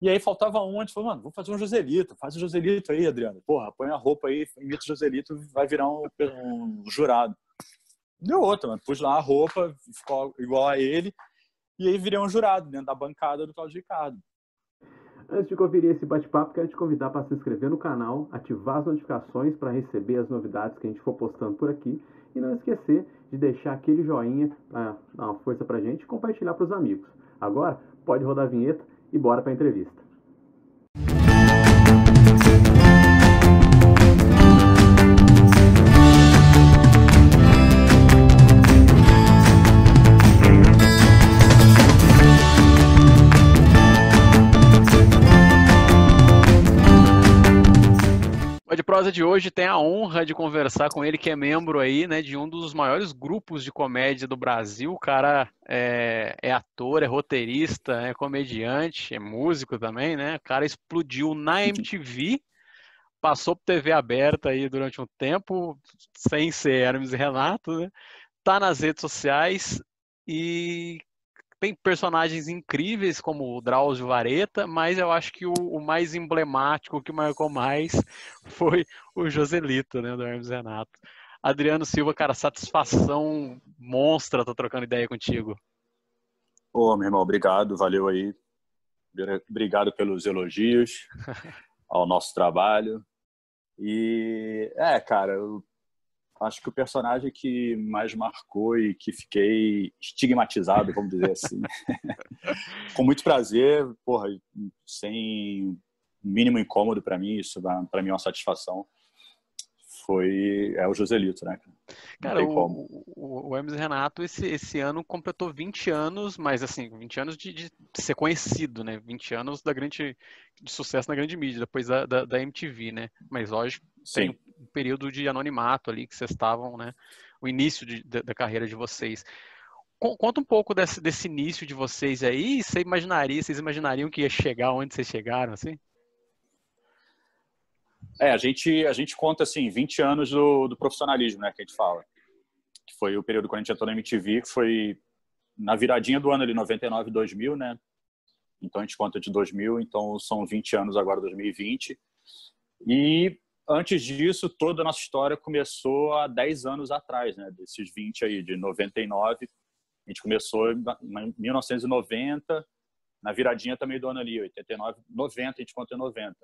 E aí faltava um, a gente falou, mano, vamos fazer um Joselito, faz o Joselito aí, Adriano. Porra, põe a roupa aí, imita o Joselito, vai virar um, um jurado. Deu outra, mano. Pus lá a roupa, ficou igual a ele, e aí virei um jurado dentro da bancada do Claudio Ricardo. Antes de conferir esse bate-papo, quero te convidar para se inscrever no canal, ativar as notificações para receber as novidades que a gente for postando por aqui e não esquecer de deixar aquele joinha para dar uma força para a gente e compartilhar para os amigos. Agora, pode rodar a vinheta e bora para a entrevista. Prosa de hoje tem a honra de conversar com ele, que é membro aí, né, de um dos maiores grupos de comédia do Brasil. O cara é, é ator, é roteirista, é comediante, é músico também, né? O cara explodiu na MTV, passou por TV aberta aí durante um tempo, sem ser Hermes e Renato, né? Tá nas redes sociais e tem personagens incríveis como o Drauzio Vareta, mas eu acho que o, o mais emblemático, o que marcou mais, foi o Joselito, né, do Hermes Renato. Adriano Silva, cara, satisfação monstra tô trocando ideia contigo. Ô, meu irmão, obrigado, valeu aí. Obrigado pelos elogios ao nosso trabalho. E, é, cara, eu acho que o personagem que mais marcou e que fiquei estigmatizado, vamos dizer assim, com muito prazer, porra, sem mínimo incômodo para mim, isso para mim é uma satisfação. Foi é o Joselito, né? Cara, o, o, o Hermes Renato esse, esse ano completou 20 anos, mas assim, 20 anos de, de ser conhecido, né? 20 anos da grande de sucesso na grande mídia, depois da, da, da MTV, né? Mas lógico, Sim. tem um período de anonimato ali que vocês estavam, né? O início de, da, da, carreira de vocês. Conta um pouco desse, desse início de vocês aí. Você imaginaria, vocês imaginariam que ia chegar onde vocês chegaram, assim? É, a gente, a gente conta, assim, 20 anos do, do profissionalismo, né, que a gente fala. Que foi o período quando a gente entrou na MTV, que foi na viradinha do ano ali, 99 2000, né? Então a gente conta de 2000, então são 20 anos agora, 2020. E antes disso, toda a nossa história começou há 10 anos atrás, né? Desses 20 aí, de 99. A gente começou em 1990, na viradinha também do ano ali, 89, 90, a gente conta em 90.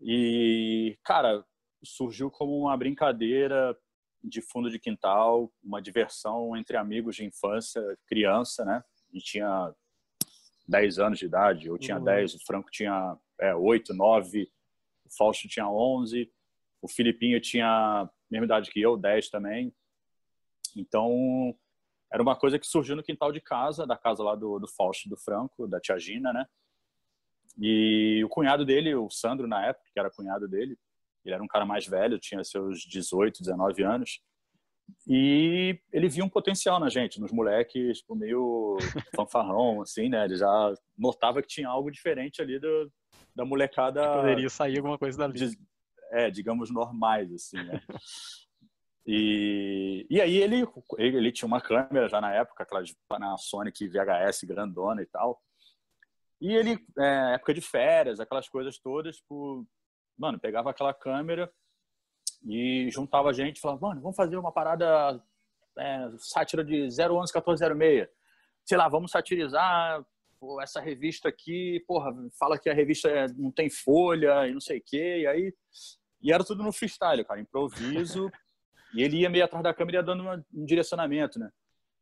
E, cara, surgiu como uma brincadeira de fundo de quintal, uma diversão entre amigos de infância, criança, né? A gente tinha 10 anos de idade, eu tinha uhum. 10, o Franco tinha é, 8, 9, o Fausto tinha 11, o Filipinho tinha a mesma idade que eu, 10 também. Então, era uma coisa que surgiu no quintal de casa, da casa lá do, do Fausto do Franco, da tia Gina, né? E o cunhado dele, o Sandro, na época, que era cunhado dele, ele era um cara mais velho, tinha seus 18, 19 anos. E ele via um potencial na gente, nos moleques, tipo, meio fanfarrão, assim, né? Ele já notava que tinha algo diferente ali do, da molecada. Que poderia sair alguma coisa dali. De, é, digamos, normais, assim, né? E, e aí ele, ele, tinha uma câmera já na época, aquela de Panasonic VHS grandona e tal. E ele, é, época de férias, aquelas coisas todas, tipo, mano, pegava aquela câmera e juntava a gente e falava, mano, vamos fazer uma parada é, sátira de 011 1406. Sei lá, vamos satirizar pô, essa revista aqui, porra, fala que a revista é, não tem folha e não sei o quê, e aí... E era tudo no freestyle, cara, improviso. e ele ia meio atrás da câmera e ia dando um direcionamento, né?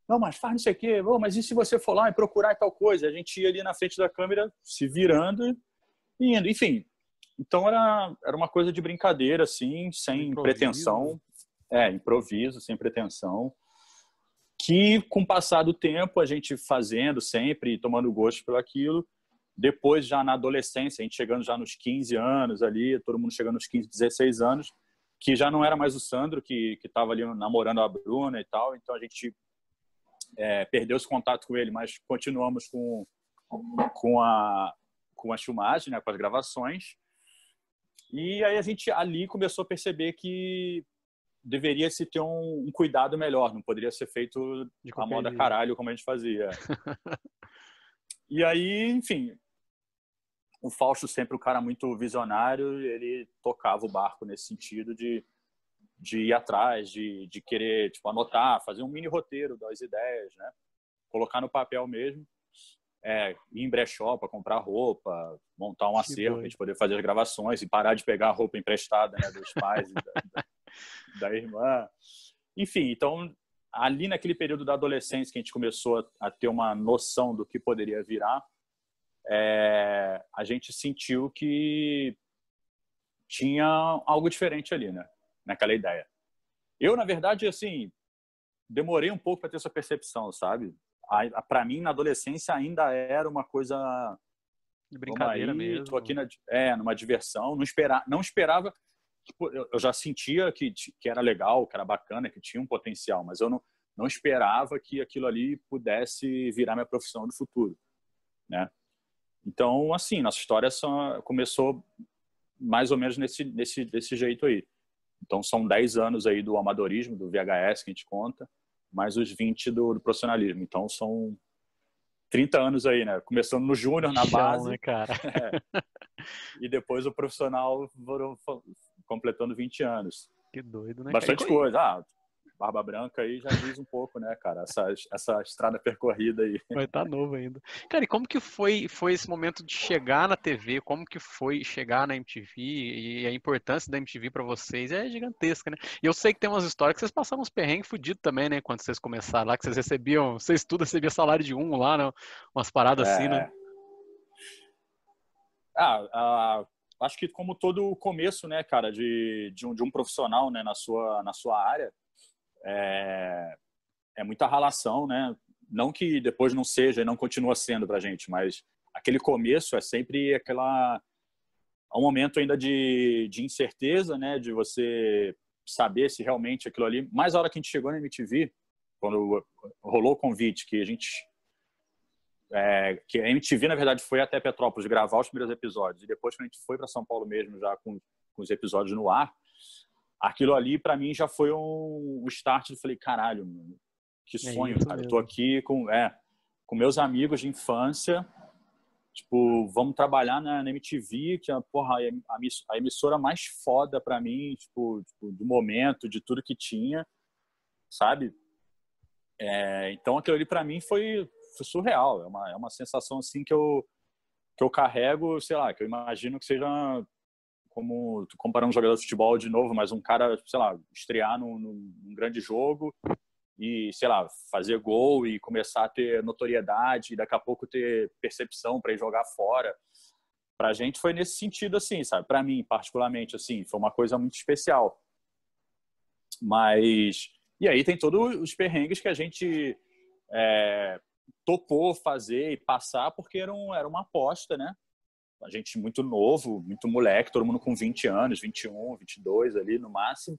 Não, mas faz não sei o quê. Oh, mas e se você for lá e procurar tal coisa? A gente ia ali na frente da câmera, se virando e indo. Enfim, então era, era uma coisa de brincadeira, assim, sem improviso. pretensão. É, improviso, sem pretensão que com o passar do tempo a gente fazendo sempre, tomando gosto pelo aquilo, depois já na adolescência, a gente chegando já nos 15 anos ali, todo mundo chegando nos 15, 16 anos, que já não era mais o Sandro que que estava ali namorando a Bruna e tal, então a gente é, perdeu esse contato com ele, mas continuamos com com a com a filmagem, né, com as gravações. E aí a gente ali começou a perceber que deveria se ter um, um, cuidado melhor, não poderia ser feito de a moda caralho como a gente fazia. e aí, enfim, o Fausto sempre um cara muito visionário, ele tocava o barco nesse sentido de, de ir atrás, de, de querer tipo, anotar, fazer um mini roteiro das ideias, né? Colocar no papel mesmo. É, ir em brechó para comprar roupa, montar um acervo para a gente poder fazer as gravações e parar de pegar a roupa emprestada né, dos pais e da, da, da irmã. Enfim, então ali naquele período da adolescência que a gente começou a, a ter uma noção do que poderia virar, é, a gente sentiu que tinha algo diferente ali, né? Naquela ideia. Eu, na verdade, assim, demorei um pouco para ter essa percepção, sabe? Para mim, na adolescência, ainda era uma coisa de brincadeira aí, mesmo. Tô aqui na, é, numa diversão. Não, espera, não esperava. Tipo, eu já sentia que, que era legal, que era bacana, que tinha um potencial, mas eu não, não esperava que aquilo ali pudesse virar minha profissão do futuro, né? Então, assim, nossa história só começou mais ou menos nesse, nesse, desse jeito aí. Então, são 10 anos aí do amadorismo, do VHS que a gente conta, mais os 20 do, do profissionalismo. Então, são 30 anos aí, né? Começando no júnior, na base. Né, cara? É. E depois o profissional completando 20 anos. Que doido, né? Bastante coisa. Ah, Barba Branca aí já diz um pouco, né, cara? Essa, essa estrada percorrida aí. Vai estar tá novo ainda. Cara, e como que foi, foi esse momento de chegar na TV? Como que foi chegar na MTV? E a importância da MTV para vocês é gigantesca, né? E eu sei que tem umas histórias que vocês passaram uns perrengues fudidos também, né? Quando vocês começaram lá, que vocês recebiam, vocês tudo recebiam salário de um lá, né? Umas paradas é... assim, né? Ah, ah, acho que como todo o começo, né, cara, de, de, um, de um profissional, né, na sua, na sua área, é, é muita ralação, né? Não que depois não seja e não continua sendo para a gente, mas aquele começo é sempre aquela um momento ainda de, de incerteza, né? De você saber se realmente aquilo ali. Mais a hora que a gente chegou na MTV, quando rolou o convite que a gente é, que a MTV na verdade foi até Petrópolis gravar os primeiros episódios e depois quando a gente foi para São Paulo mesmo já com, com os episódios no ar aquilo ali para mim já foi um, um start. Eu falei, caralho, mano, que é sonho, é cara. Eu tô aqui com, é, com meus amigos de infância. Tipo, vamos trabalhar na, na MTV, que é porra, a, a emissora mais foda para mim, tipo, tipo, do momento, de tudo que tinha, sabe? É, então aquilo ali para mim foi, surreal. É uma, é uma sensação assim que eu que eu carrego, sei lá, que eu imagino que seja como comparar um jogador de futebol de novo, mas um cara, sei lá, estrear num, num, grande jogo e, sei lá, fazer gol e começar a ter notoriedade e daqui a pouco ter percepção para ir jogar fora. Para a gente foi nesse sentido, assim, sabe? Para mim, particularmente, assim, foi uma coisa muito especial. Mas e aí tem todos os perrengues que a gente é, topou fazer e passar porque era, um, era uma aposta, né? a gente muito novo, muito moleque, todo mundo com 20 anos, 21, 22 ali no máximo.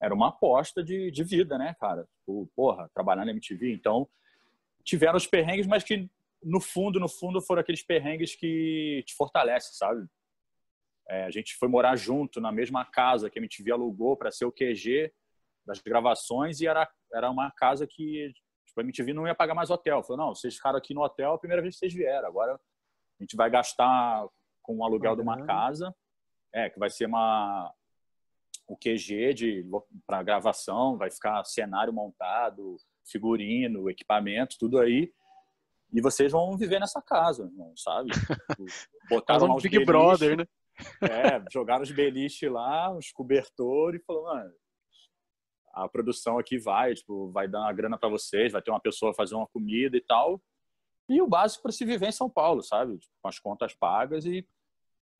Era uma aposta de, de vida, né, cara? Tipo, porra, trabalhar na MTV. Então, tiveram os perrengues, mas que no fundo, no fundo, foram aqueles perrengues que te fortalecem, sabe? É, a gente foi morar junto na mesma casa que a MTV alugou para ser o QG das gravações e era, era uma casa que tipo, a MTV não ia pagar mais hotel. Falou, não, vocês ficaram aqui no hotel a primeira vez que vocês vieram, agora a gente vai gastar com o aluguel de uma casa, é, que vai ser uma o QG de para gravação, vai ficar cenário montado, figurino, equipamento, tudo aí. E vocês vão viver nessa casa, não sabe? Tipo, botaram lá os Big beliche, Brother, né? É, jogaram os beliche lá, os cobertores e falou, mano, a produção aqui vai, tipo, vai dar uma grana para vocês, vai ter uma pessoa fazer uma comida e tal e o básico para se viver em São Paulo, sabe? Tipo, com as contas pagas e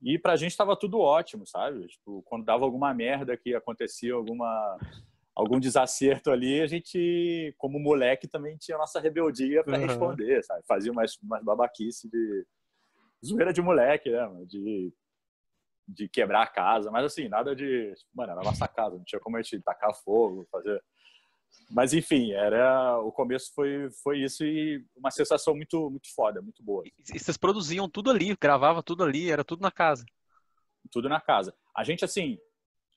e para a gente estava tudo ótimo, sabe? Tipo, quando dava alguma merda que acontecia alguma algum desacerto ali, a gente, como moleque, também tinha a nossa rebeldia para uhum. responder, sabe? Fazia umas, umas babaquice de zoeira de moleque, né? De, de quebrar a casa, mas assim, nada de. Mano, era a nossa casa, não tinha como a gente tacar fogo, fazer. Mas enfim, era o começo foi foi isso e uma sensação muito muito foda, muito boa. E vocês produziam tudo ali, gravavam tudo ali, era tudo na casa. Tudo na casa. A gente assim,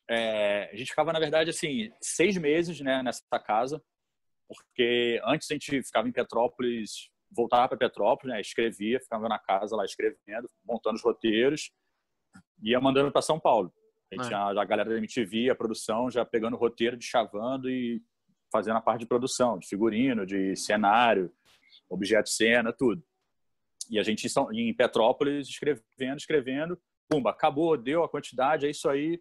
é, a gente ficava na verdade assim seis meses né nessa casa, porque antes a gente ficava em Petrópolis voltava para Petrópolis, né? escrevia, ficava na casa lá escrevendo, montando os roteiros, ia mandando para São Paulo. É. a, a galera da MTV, a produção, já pegando o roteiro, de chavando e fazendo a parte de produção, de figurino, de cenário, objeto cena, tudo. E a gente em Petrópolis escrevendo, escrevendo, pumba, acabou, deu a quantidade, é isso aí.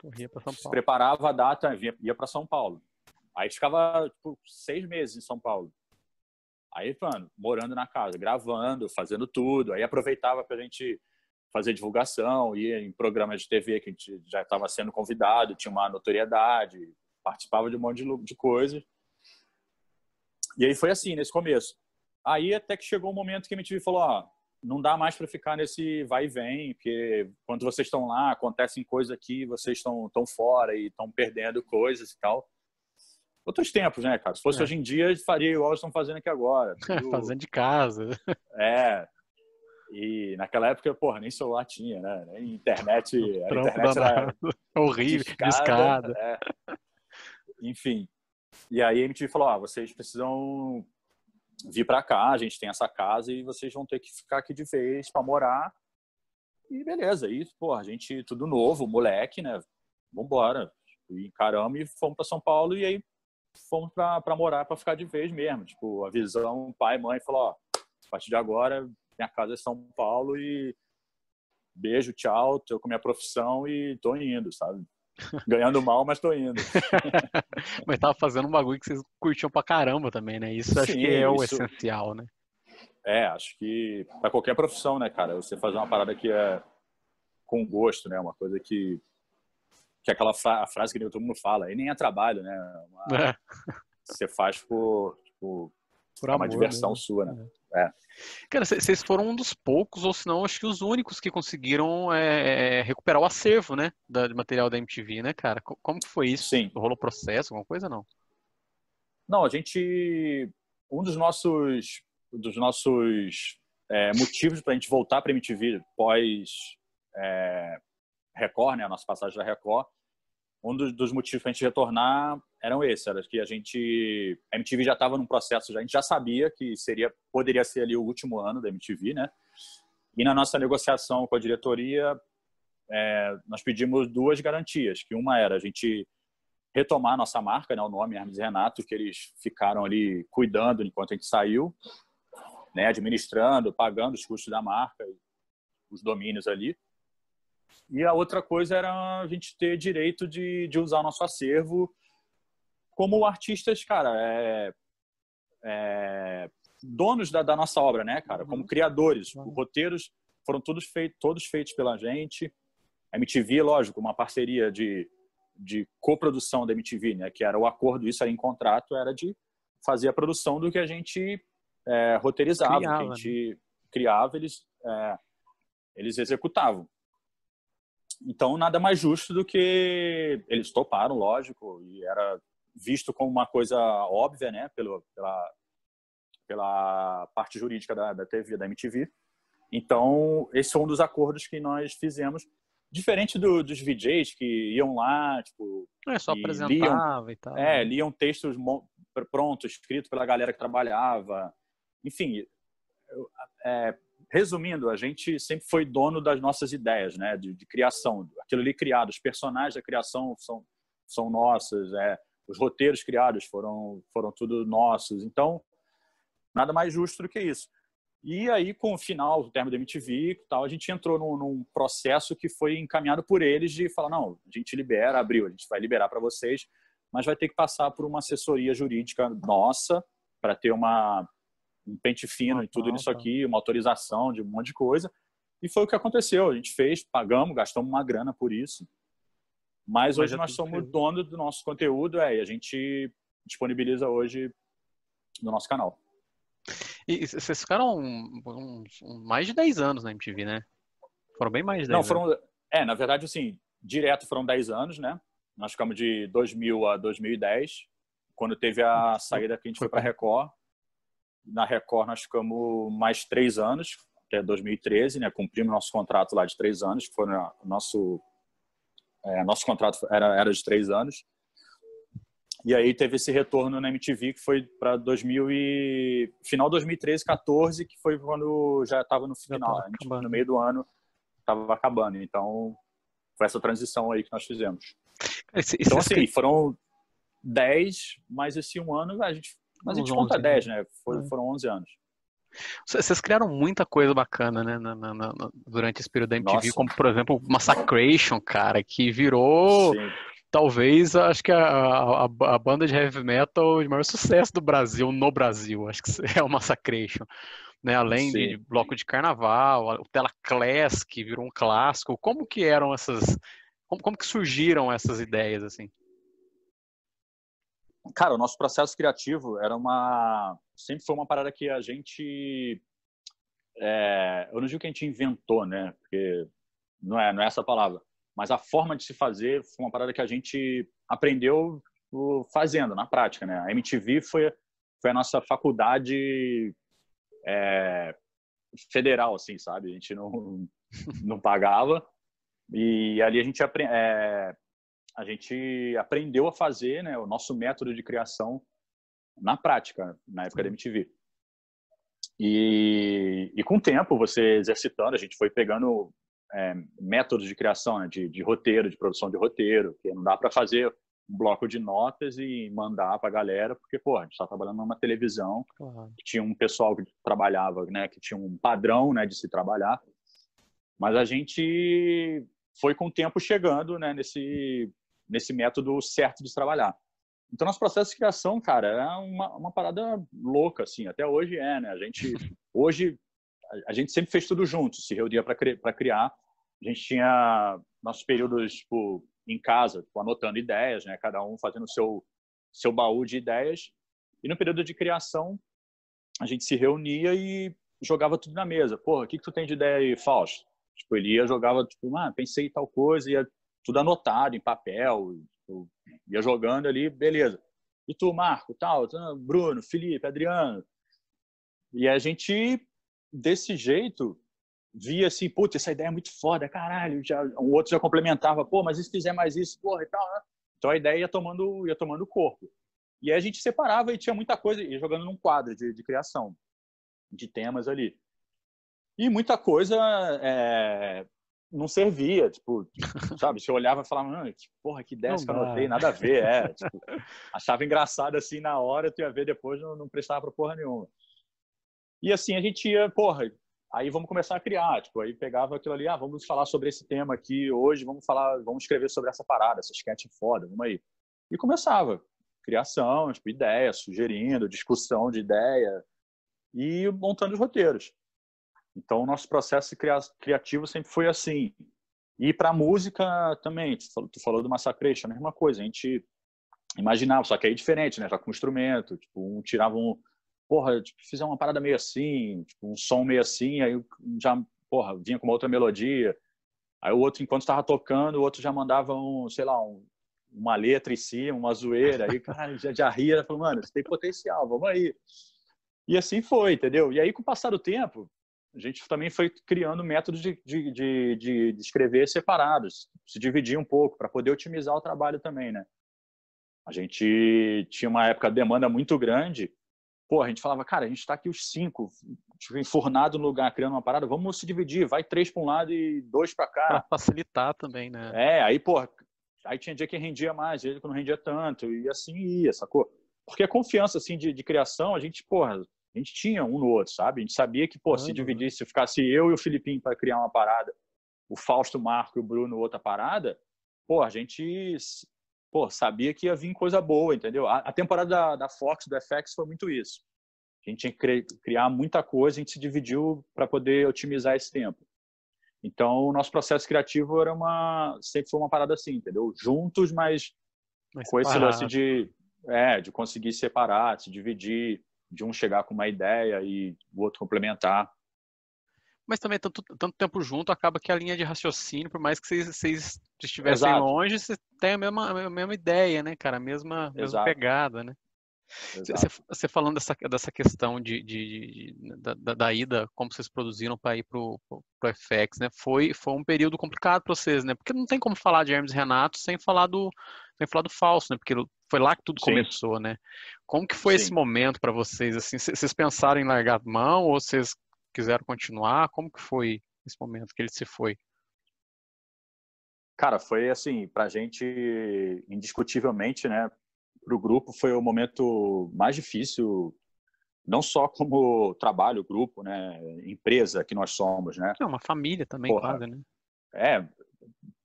Corria para São Paulo. Preparava a data, ia para São Paulo. Aí ficava tipo, seis meses em São Paulo. Aí, mano, morando na casa, gravando, fazendo tudo. Aí aproveitava para a gente fazer divulgação, ia em programas de TV que a gente já estava sendo convidado, tinha uma notoriedade, participava de um monte de, de coisas. E aí foi assim, nesse começo. Aí até que chegou um momento que a MTV falou, ó, não dá mais para ficar nesse vai e vem, porque quando vocês estão lá, acontecem coisas aqui, vocês estão tão fora e estão perdendo coisas e tal. Outros tempos, né, cara? Se fosse é. hoje em dia, faria igual estão fazendo aqui agora. Tudo... fazendo de casa. É, e naquela época, porra, nem celular tinha, né? Nem internet. A internet era horrível, discada. É. Enfim. E aí a MTV falou: ah, vocês precisam vir para cá, a gente tem essa casa e vocês vão ter que ficar aqui de vez para morar. E beleza, aí, porra, a gente tudo novo, moleque, né? Vambora. E encaramos e fomos para São Paulo e aí fomos para morar, para ficar de vez mesmo. Tipo, a visão, pai, mãe falou: ó, a partir de agora minha casa é São Paulo e beijo, tchau, tô com minha profissão e tô indo, sabe? Ganhando mal, mas tô indo. mas tava fazendo um bagulho que vocês curtiam pra caramba também, né? Isso Sim, acho que é o essencial, né? É, acho que para qualquer profissão, né, cara? Você fazer uma parada que é com gosto, né? Uma coisa que que é aquela fra a frase que todo mundo fala, e nem é trabalho, né? Uma... É. Você faz por, tipo, por amor, uma diversão né? sua, né? É. Cara, vocês foram um dos poucos, ou se não, acho que os únicos que conseguiram é, é recuperar o acervo, né? Da, de material da MTV, né, cara? Como que foi isso? Sim. Rolou processo, alguma coisa, não? Não, a gente... Um dos nossos, dos nossos é, motivos para a gente voltar para a MTV pós é, Record, né? A nossa passagem da Record, um dos, dos motivos para a gente retornar eram esses, era que a gente a MTV já estava num processo, já, a gente já sabia que seria poderia ser ali o último ano da MTV, né? E na nossa negociação com a diretoria, é, nós pedimos duas garantias, que uma era a gente retomar a nossa marca, né, o nome Hermes e Renato, que eles ficaram ali cuidando enquanto a gente saiu, né, administrando, pagando os custos da marca, os domínios ali. E a outra coisa era a gente ter direito de, de usar o nosso acervo como artistas, cara, é, é, donos da, da, nossa obra, né, cara? Como uhum. criadores. Os roteiros foram todos, feitos todos feitos pela gente. A MTV, lógico, uma parceria de, de coprodução da MTV, né? Que era o acordo, isso aí em contrato, era de fazer a produção do que a gente é, roteirizava, criava, que a gente né? criava, eles, é, eles executavam. Então, nada mais justo do que eles toparam, lógico, e era visto como uma coisa óbvia, né, pelo, pela, pela parte jurídica da, da TV, da MTV. Então, esse foi um dos acordos que nós fizemos. Diferente do, dos VJs que iam lá, tipo. É, só apresentava liam, e tal. É, liam textos prontos, escritos pela galera que trabalhava. Enfim, é, resumindo, a gente sempre foi dono das nossas ideias, né, de, de, criação. Aquilo ali criado, os personagens da criação são são nossos, é, os roteiros criados foram foram tudo nossos. Então, nada mais justo do que isso. E aí, com o final do termo da MTV, tal, a gente entrou num, num, processo que foi encaminhado por eles de falar, não, a gente libera, abriu, a gente vai liberar para vocês, mas vai ter que passar por uma assessoria jurídica nossa para ter uma um pente fino e tudo nisso aqui, uma autorização de um monte de coisa. E foi o que aconteceu. A gente fez, pagamos, gastamos uma grana por isso. Mas, Mas hoje nós somos feito. dono do nosso conteúdo é, e a gente disponibiliza hoje no nosso canal. E vocês ficaram um, um, um, mais de 10 anos na MTV, né? Foram bem mais de 10 Não, foram. Anos. É, na verdade, assim, direto foram 10 anos, né? Nós ficamos de 2000 a 2010, quando teve a saída que a gente foi para Record na Record nós ficamos mais três anos, até 2013, né? Cumprimos nosso contrato lá de três anos, que foi o nosso é, nosso contrato era, era de três anos. E aí teve esse retorno na MTV que foi para 2000 e final 2013, 14, que foi quando já estava no final, no meio do ano estava acabando. Então foi essa transição aí que nós fizemos. Esse, então assim, foram 10, mais esse um ano a gente, mas a gente conta 10, né? Foi, é. Foram 11 anos. Vocês criaram muita coisa bacana, né, na, na, na, durante esse período da MTV, Nossa. como por exemplo Massacration, cara, que virou Sim talvez, acho que a, a, a, banda de heavy metal de maior sucesso do Brasil, no Brasil, acho que é o Massacration. Né? Além Sim. de bloco de carnaval, o Tela Class, que virou um clássico. Como que eram essas... Como, como que surgiram essas ideias, assim? Cara, o nosso processo criativo era uma... Sempre foi uma parada que a gente... É... Eu não digo que a gente inventou, né? Porque não é, não é essa palavra mas a forma de se fazer foi uma parada que a gente aprendeu fazendo, na prática, né? A MTV foi, foi a nossa faculdade é, federal, assim, sabe? A gente não, não pagava e ali a gente, é, a gente aprendeu a fazer né, o nosso método de criação na prática, na época da MTV. E, e com o tempo, você exercitando, a gente foi pegando é, métodos de criação, né, de, de, roteiro, de produção de roteiro, que não dá para fazer um bloco de notas e mandar para a galera, porque, pô, a gente está trabalhando numa televisão, uhum. que tinha um pessoal que trabalhava, né, que tinha um padrão, né, de se trabalhar, mas a gente foi com o tempo chegando, né, nesse, nesse método certo de trabalhar. Então, nosso processo de criação, cara, é uma, uma parada louca, assim, até hoje é, né, a gente, hoje, a gente sempre fez tudo junto, se reunia para criar. A gente tinha nossos períodos tipo, em casa, tipo, anotando ideias, né? cada um fazendo o seu, seu baú de ideias. E no período de criação, a gente se reunia e jogava tudo na mesa. Porra, o que, que tu tem de ideia aí, Fausto? Tipo, ele ia, jogava, tipo, ah, pensei em tal coisa, ia tudo anotado em papel, tipo, ia jogando ali, beleza. E tu, Marco, tal, Bruno, Felipe, Adriano. E a gente desse jeito, via assim, putz, essa ideia é muito foda, caralho, já, um outro já complementava, pô, mas e se fizer mais isso, porra, e tal, né? Então a ideia ia tomando, ia tomando corpo. E aí a gente separava e tinha muita coisa, ia jogando num quadro de, de criação, de temas ali. E muita coisa é, não servia, tipo, sabe? Você olhava e falava, que porra, que ideia que eu anotei, nada a ver, é. Tipo, achava engraçado assim na hora, tu ia ver depois, não, não prestava pra porra nenhuma. E assim a gente ia, porra, aí vamos começar a criar, tipo, aí pegava aquilo ali, ah, vamos falar sobre esse tema aqui hoje, vamos falar, vamos escrever sobre essa parada, essa sketch foda, vamos aí. E começava, criação, tipo, ideia, sugerindo, discussão de ideia e montando os roteiros. Então, o nosso processo criativo sempre foi assim. E para música também, tu falou, do Massacration, a mesma coisa, a gente imaginava, só que aí diferente, né? Já com instrumento, tipo, um tirava um, porra, tipo, fizer uma parada meio assim, tipo, um som meio assim, aí já, porra, vinha com uma outra melodia. Aí o outro, enquanto estava tocando, o outro já mandava um, sei lá, um, uma letra em cima, uma zoeira. Aí, cara, já, já ria, falou, mano, você tem potencial, vamos aí. E assim foi, entendeu? E aí, com o passar do tempo, a gente também foi criando métodos de, de, de, de escrever separados, se dividir um pouco, para poder otimizar o trabalho também, né? A gente tinha uma época demanda muito grande pô, a gente falava, cara, a gente está aqui os cinco, tipo, enfurnado no lugar, criando uma parada, vamos se dividir, vai três para um lado e dois para cá. Para facilitar também, né? É, aí, pô, aí tinha dia que rendia mais, dia que não rendia tanto, e assim ia, sacou? Porque a confiança, assim, de, de criação, a gente, porra, a gente tinha um no outro, sabe? A gente sabia que, pô, ah, se dividisse, se ficasse eu e o Filipinho para criar uma parada, o Fausto, o Marco e o Bruno outra parada, pô, a gente pô, sabia que ia vir coisa boa, entendeu? A, a temporada da, da, Fox, do FX, foi muito isso. A gente tinha que criar muita coisa, a gente se dividiu para poder otimizar esse tempo. Então, o nosso processo criativo era uma sempre foi uma parada assim, entendeu? Juntos, mas, mas com esse lance de é, de conseguir separar, se dividir, de um chegar com uma ideia e o outro complementar mas também tanto, tanto tempo junto acaba que a linha de raciocínio, por mais que vocês, vocês estivessem Exato. longe, você tem a mesma, a mesma ideia, né, cara? A mesma, mesma pegada, né? Você, você, falando dessa, dessa questão de, de, de da, da, ida, como vocês produziram para ir para o FX, né? Foi, foi um período complicado para vocês, né? Porque não tem como falar de Hermes Renato sem falar do, que falar do falso, né? Porque foi lá que tudo Sim. começou, né? Como que foi Sim. esse momento para vocês? Assim, vocês pensaram em largar mão ou vocês quiseram continuar? Como que foi esse momento que ele se foi? Cara, foi assim, pra gente, indiscutivelmente, né? Pro grupo foi o momento mais difícil, não só como trabalho, grupo, né? Empresa que nós somos, né? É uma família também, Porra, quase, né? É,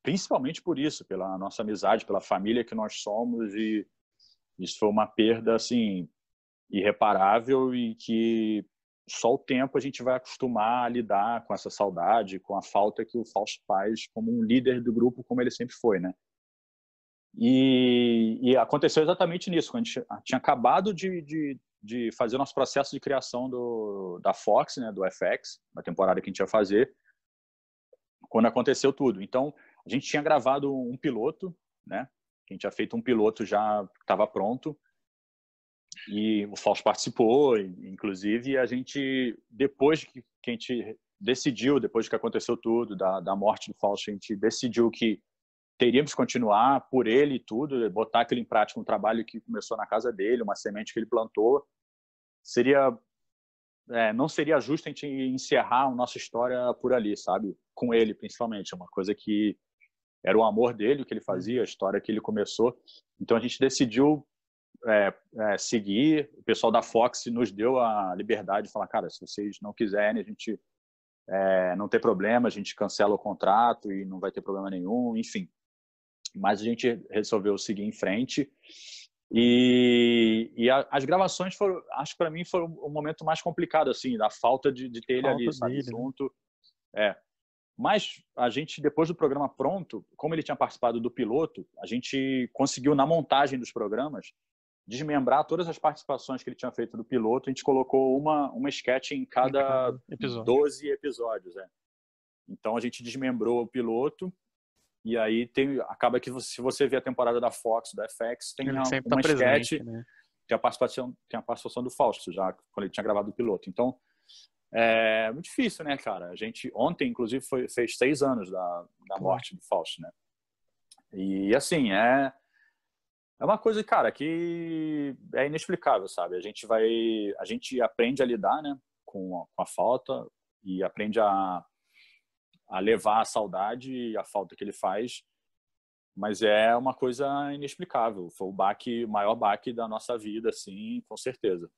principalmente por isso, pela nossa amizade, pela família que nós somos e isso foi uma perda, assim, irreparável e que só o tempo a gente vai acostumar a lidar com essa saudade, com a falta que o Fausto faz como um líder do grupo, como ele sempre foi, né? E, e aconteceu exatamente nisso, quando a gente tinha acabado de, de, de fazer o nosso processo de criação do, da Fox, né, do FX, da temporada que a gente ia fazer, quando aconteceu tudo. Então, a gente tinha gravado um piloto, né? A gente tinha feito um piloto já estava pronto, e o Fausto participou, inclusive, e a gente, depois que, que a gente decidiu, depois que aconteceu tudo, da, da morte do Fausto, a gente decidiu que teríamos que continuar por ele e tudo, botar aquilo em prática, um trabalho que começou na casa dele, uma semente que ele plantou. Seria é, não seria justo a gente encerrar a nossa história por ali, sabe? Com ele, principalmente. É uma coisa que era o amor dele, o que ele fazia, a história que ele começou. Então a gente decidiu é, é, seguir. O pessoal da Fox nos deu a liberdade de falar, cara, se vocês não quiserem, a gente é, não tem problema, a gente cancela o contrato e não vai ter problema nenhum, enfim. Mas a gente resolveu seguir em frente. E, e a, as gravações foram, acho que para mim foi o momento mais complicado, assim, da falta de, de ter ele ali, sabe, dele, né? junto. Né? É. Mas a gente, depois do programa pronto, como ele tinha participado do piloto, a gente conseguiu, na montagem dos programas, desmembrar todas as participações que ele tinha feito do piloto. A gente colocou uma, uma sketch em cada episódio. 12 episódios. É. Então a gente desmembrou o piloto e aí tem, acaba que você, se você vê a temporada da Fox, da FX, tem uma, tá uma presente, sketch, né? tem, a participação, tem a participação do Fausto já, quando ele tinha gravado o piloto. Então é muito difícil, né, cara? A gente ontem, inclusive, foi, fez seis anos da, da morte do Fausto, né? E assim, é é uma coisa, cara, que é inexplicável, sabe? A gente vai, a gente aprende a lidar, né, com a, com a falta e aprende a, a levar a saudade e a falta que ele faz, mas é uma coisa inexplicável. Foi o baque, maior baque da nossa vida, assim, com certeza.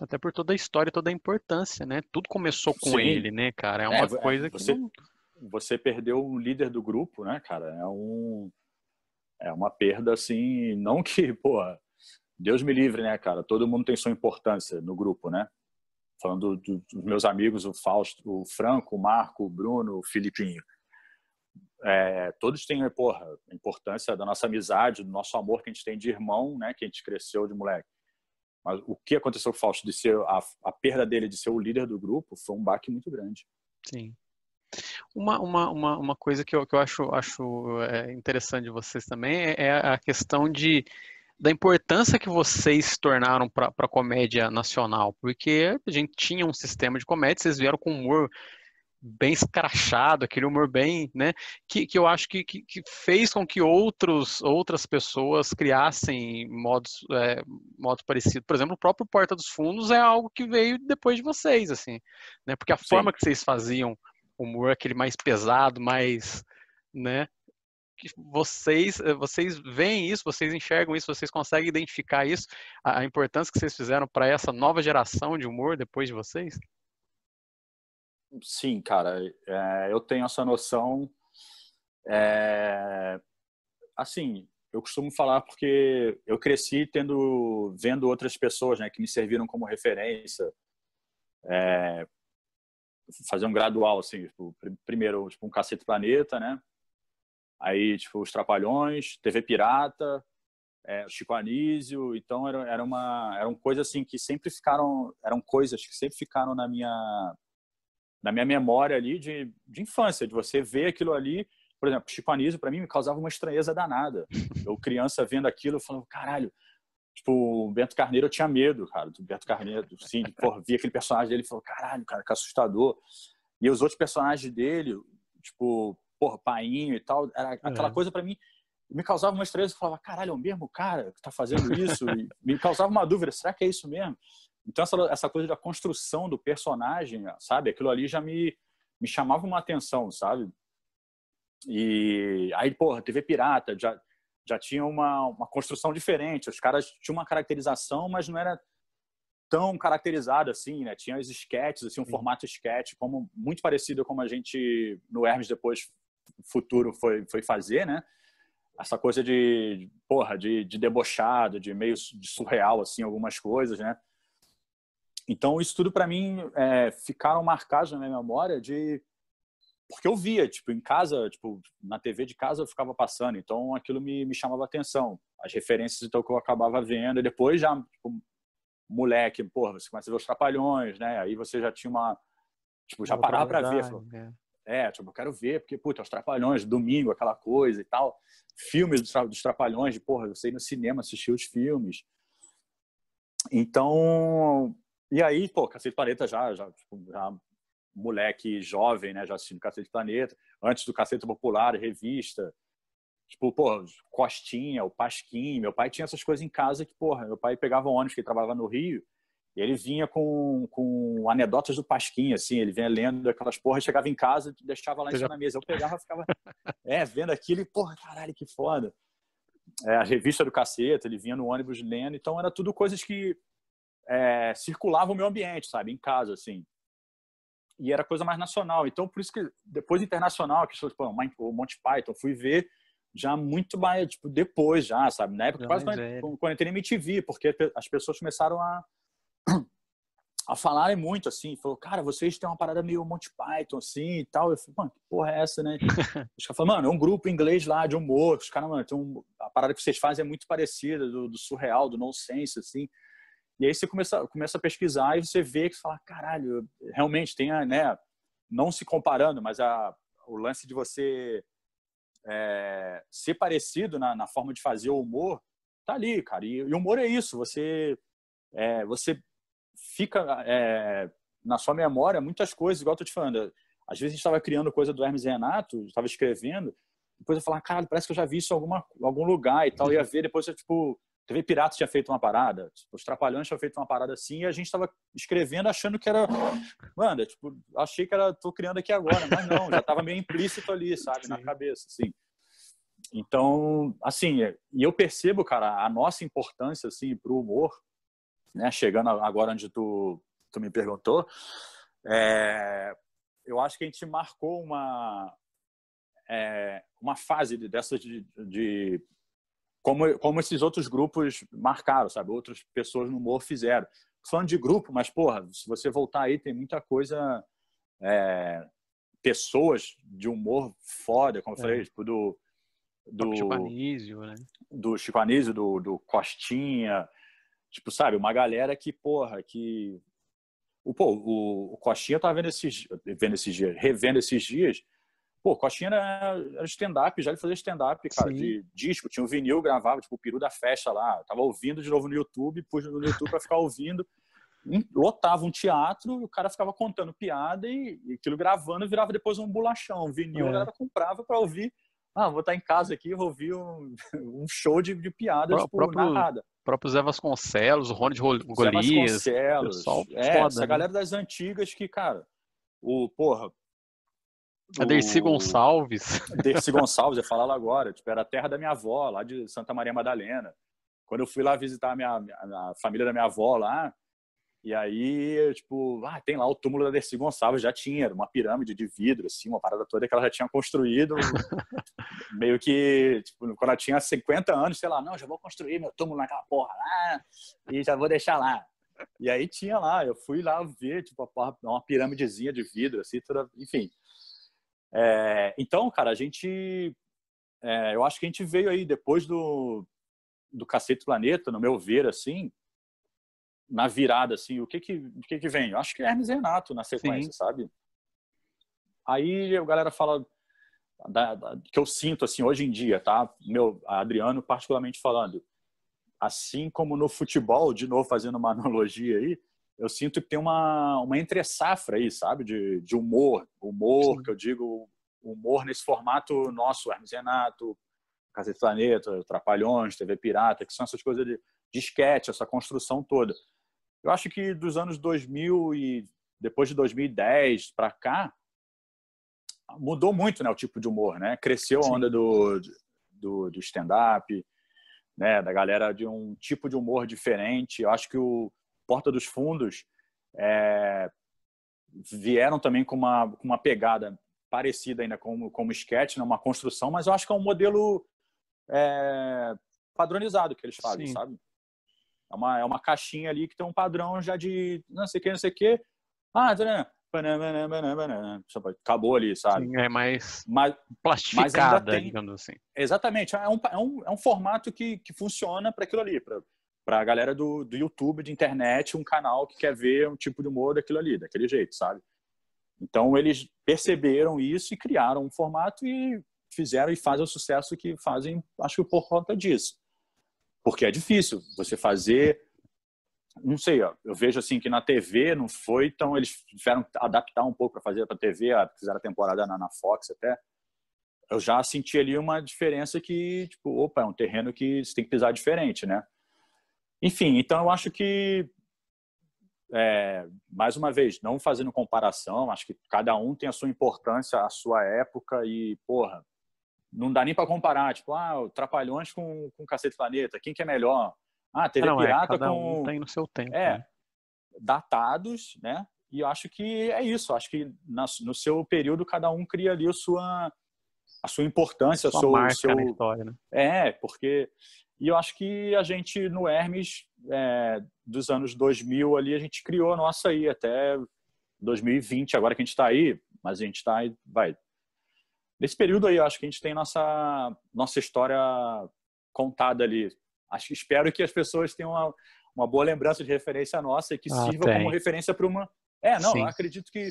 Até por toda a história, toda a importância, né? Tudo começou com Sim. ele, né, cara? É uma é, coisa você, que não... você perdeu o líder do grupo, né, cara? É um é uma perda assim, não que, pô, Deus me livre, né, cara? Todo mundo tem sua importância no grupo, né? Falando do, dos meus amigos, o Fausto, o Franco, o Marco, o Bruno, o Filipinho. É, todos têm, porra, a importância da nossa amizade, do nosso amor que a gente tem de irmão, né? Que a gente cresceu de moleque. Mas o que aconteceu com o Fausto, de ser a, a perda dele de ser o líder do grupo, foi um baque muito grande. Sim. Uma, uma, uma, uma coisa que eu, que eu acho, acho é, interessante de vocês também é, é a questão de, da importância que vocês se tornaram para a comédia nacional, porque a gente tinha um sistema de comédia, vocês vieram com humor bem escrachado, aquele humor bem, né, que, que eu acho que, que, que fez com que outros, outras pessoas criassem modos, é, modos parecidos. Por exemplo, o próprio Porta dos Fundos é algo que veio depois de vocês, assim, né, porque a Sim. forma que vocês faziam humor aquele mais pesado, mais, né? Que vocês, eh, vocês veem isso, vocês enxergam isso, vocês conseguem identificar isso, a, a importância que vocês fizeram para essa nova geração de humor depois de vocês? Sim, cara, é, eu tenho essa noção. É, assim, eu costumo falar porque eu cresci tendo vendo outras pessoas, né, que me serviram como referência. É, fazer um gradual, assim, tipo, primeiro, tipo, um Cacete Planeta, né? Aí, tipo, os Trapalhões, TV Pirata, é, Chico Anísio, então era, era uma, eram coisas assim que sempre ficaram, eram coisas que sempre ficaram na minha, na minha memória ali de, de infância, de você ver aquilo ali, por exemplo, Chico Anísio para mim me causava uma estranheza danada. Eu criança vendo aquilo, falando, caralho, Tipo, o Beto Carneiro eu tinha medo, cara, do Beto Carneiro, sim, de, porra, vi aquele personagem dele e falou, caralho, cara, que assustador. E os outros personagens dele, tipo, porra, Painho e tal, era aquela é. coisa para mim me causava uma estranheza, eu falava, caralho, é o mesmo cara que está fazendo isso? E me causava uma dúvida, será que é isso mesmo? Então, essa, essa coisa da construção do personagem, sabe? Aquilo ali já me, me chamava uma atenção, sabe? E aí, porra, TV Pirata já, já tinha uma, uma construção diferente. Os caras tinham uma caracterização, mas não era tão caracterizada assim, né? Tinha os sketches, assim, um Sim. formato sketch, como muito parecido como a gente no Hermes depois futuro foi foi fazer, né? Essa coisa de, porra, de, de debochado, de meio de surreal assim, algumas coisas, né? Então isso tudo para mim é, ficaram marcados na minha memória de porque eu via, tipo, em casa, tipo, na TV de casa eu ficava passando, então aquilo me, me chamava atenção. As referências, então, que eu acabava vendo, e depois já, tipo, moleque, porra, você começa a ver os Trapalhões, né? Aí você já tinha uma, tipo, já parava para ver. Falou, é. É, tipo, eu quero ver, porque, puta, os Trapalhões, domingo, aquela coisa e tal. Filmes dos Trapalhões, de, porra, você ir no cinema assistir os filmes. Então, e aí, pô, Cacete Planeta já, já, tipo, já moleque jovem, né, já assistindo Cacete Planeta, antes do Cacete Popular, revista, tipo, pô, Costinha, o Pasquim, meu pai tinha essas coisas em casa que, porra, meu pai pegava um ônibus que ele trabalhava no Rio, e ele vinha com, com anedotas do Pasquim, assim, ele vinha lendo aquelas porras, chegava em casa e deixava lá em cima da mesa. Eu pegava ficava, é, vendo aquilo e, porra, caralho, que foda. É, a revista do caceta, ele vinha no ônibus lendo, então era tudo coisas que é, circulavam o meu ambiente, sabe, em casa, assim e era coisa mais nacional. Então, por isso que depois internacional, que tipo, o Monty Python, fui ver já muito mais, tipo, depois já, sabe? Na época, quase quando, quando entrei na MTV, porque as pessoas começaram a a falarem muito, assim, falou, cara, vocês têm uma parada meio Monty Python, assim, e tal. Eu falei, mano, que porra é essa, né? os caras falaram, mano, é um grupo inglês lá de humor, os caras, mano, tem um... a parada que vocês fazem é muito parecida, do, do surreal, do nonsense, assim. E aí você começa, começa a pesquisar e você vê que você fala, caralho, realmente tem, a, né, não se comparando, mas a, o lance de você é, ser parecido na, na, forma de fazer o humor, tá ali, cara. E, o humor é isso, você, é, você fica é, na sua memória muitas coisas, igual eu tô te falando. Às vezes a gente estava criando coisa do Hermes e Renato, estava escrevendo, depois eu falava, caralho, parece que eu já vi isso em alguma, algum lugar e tal. Eu ia ver, depois eu, tipo, TV Piratas tinha feito uma parada, tipo, os Trapalhões tinham feito uma parada assim, e a gente estava escrevendo achando que era. Mano, tipo, achei que era. tô criando aqui agora, mas não, já estava meio implícito ali, sabe, Sim. na cabeça, assim. Então, assim, e eu percebo, cara, a nossa importância, assim, para o humor, né, chegando agora onde tu, tu me perguntou, é, eu acho que a gente marcou uma, é, uma fase dessa de, de como, como esses outros grupos marcaram, sabe? Outras pessoas no humor fizeram. Falando de grupo, mas, porra, se você voltar aí, tem muita coisa. É, pessoas de humor foda, como eu falei, é. tipo, do. Do Chico Anísio, né? Do Chico Anísio, do, do Costinha. Tipo, sabe? Uma galera que, porra, que. O, pô, o, o Costinha eu tava vendo esses, vendo esses dias, revendo esses dias Pô, Coxinha era, stand-up, já ele fazia stand-up, cara, Sim. de disco. Tinha um vinil, gravava, tipo, o peru da festa lá. Eu tava ouvindo de novo no YouTube, pus no YouTube para ficar ouvindo. Lotava um teatro, o cara ficava contando piada e, e aquilo gravando virava depois um bolachão. Um vinil é. a galera comprava para ouvir. Ah, vou estar em casa aqui, vou ouvir um, um show de, de piada, Pro, tipo, próprio, narrada. Próprio Zé Vasconcelos, o Rony de Golias. Zé Vasconcelos. é, foda, essa né? galera das antigas que, cara, o, porra, a Dercy Gonçalves. Dercy Gonçalves, eu falava agora. Tipo, era a terra da minha avó, lá de Santa Maria Madalena. Quando eu fui lá visitar a, minha, a família da minha avó lá, e aí, tipo, ah, tem lá o túmulo da Dercy Gonçalves, já tinha, era uma pirâmide de vidro, assim, uma parada toda que ela já tinha construído. meio que, tipo, quando ela tinha 50 anos, sei lá, não, já vou construir meu túmulo naquela porra lá e já vou deixar lá. E aí tinha lá, eu fui lá ver, tipo, uma pirâmidezinha de vidro, assim, toda, enfim. É, então, cara, a gente. É, eu acho que a gente veio aí depois do, do Cacete Planeta, no meu ver, assim, na virada, assim, o que que, o que, que vem? Eu acho que é Hermes Renato na sequência, Sim. sabe? Aí a galera fala da, da, que eu sinto, assim, hoje em dia, tá? Meu, Adriano, particularmente falando, assim como no futebol, de novo fazendo uma analogia aí, eu sinto que tem uma, uma entre-safra aí, sabe? De, de humor. Humor, Sim. que eu digo, humor nesse formato nosso, Hermes Renato, Cacete Planeta, Trapalhões, TV Pirata, que são essas coisas de, sketch, essa construção toda. Eu acho que dos anos 2000 e depois de 2010 para cá, mudou muito né, o tipo de humor, né? Cresceu a onda do, do, do stand-up, né, da galera de um tipo de humor diferente. Eu acho que o Porta dos Fundos é, vieram também com uma, com uma pegada parecida ainda como, como sketch, né, uma construção, mas eu acho que é um modelo é, padronizado que eles fazem, Sim. sabe? É uma, é uma caixinha ali que tem um padrão já de não sei o que, não sei o que. Ah, tá, acabou ali, sabe? Sim, é mais, mais plastificada, tem, digamos assim. Exatamente. É um, é um, é um formato que, que funciona para aquilo ali, para a galera do, do YouTube, de internet, um canal que quer ver um tipo de humor daquilo ali, daquele jeito, sabe? Então, eles perceberam isso e criaram um formato e fizeram e fazem o sucesso que fazem, acho que por conta disso. Porque é difícil você fazer não sei, ó, eu vejo assim que na TV não foi, então eles tiveram que adaptar um pouco para fazer para TV, fizeram a temporada na, na, Fox até. Eu já senti ali uma diferença que, tipo, opa, é um terreno que você tem que pisar diferente, né? Enfim, então eu acho que, é, mais uma vez, não fazendo comparação, acho que cada um tem a sua importância, a sua época e, porra, não dá nem para comparar, tipo, ah, o Trapalhões com, com Cacete Planeta, quem que é melhor? Ah, TV não, é, Pirata é, com. Um tem no seu tempo. É, né? datados, né? E eu acho que é isso. Acho que no seu período cada um cria ali a sua, a sua importância, a sua, marca seu... na história, né? É, porque e eu acho que a gente no Hermes é, dos anos 2000 ali a gente criou a nossa aí até 2020. Agora que a gente está aí, mas a gente está aí, vai. Nesse período aí, eu acho que a gente tem nossa nossa história contada ali acho espero que as pessoas tenham uma, uma boa lembrança de referência nossa e que ah, sirva tem. como referência para uma. É, não, Sim. eu acredito que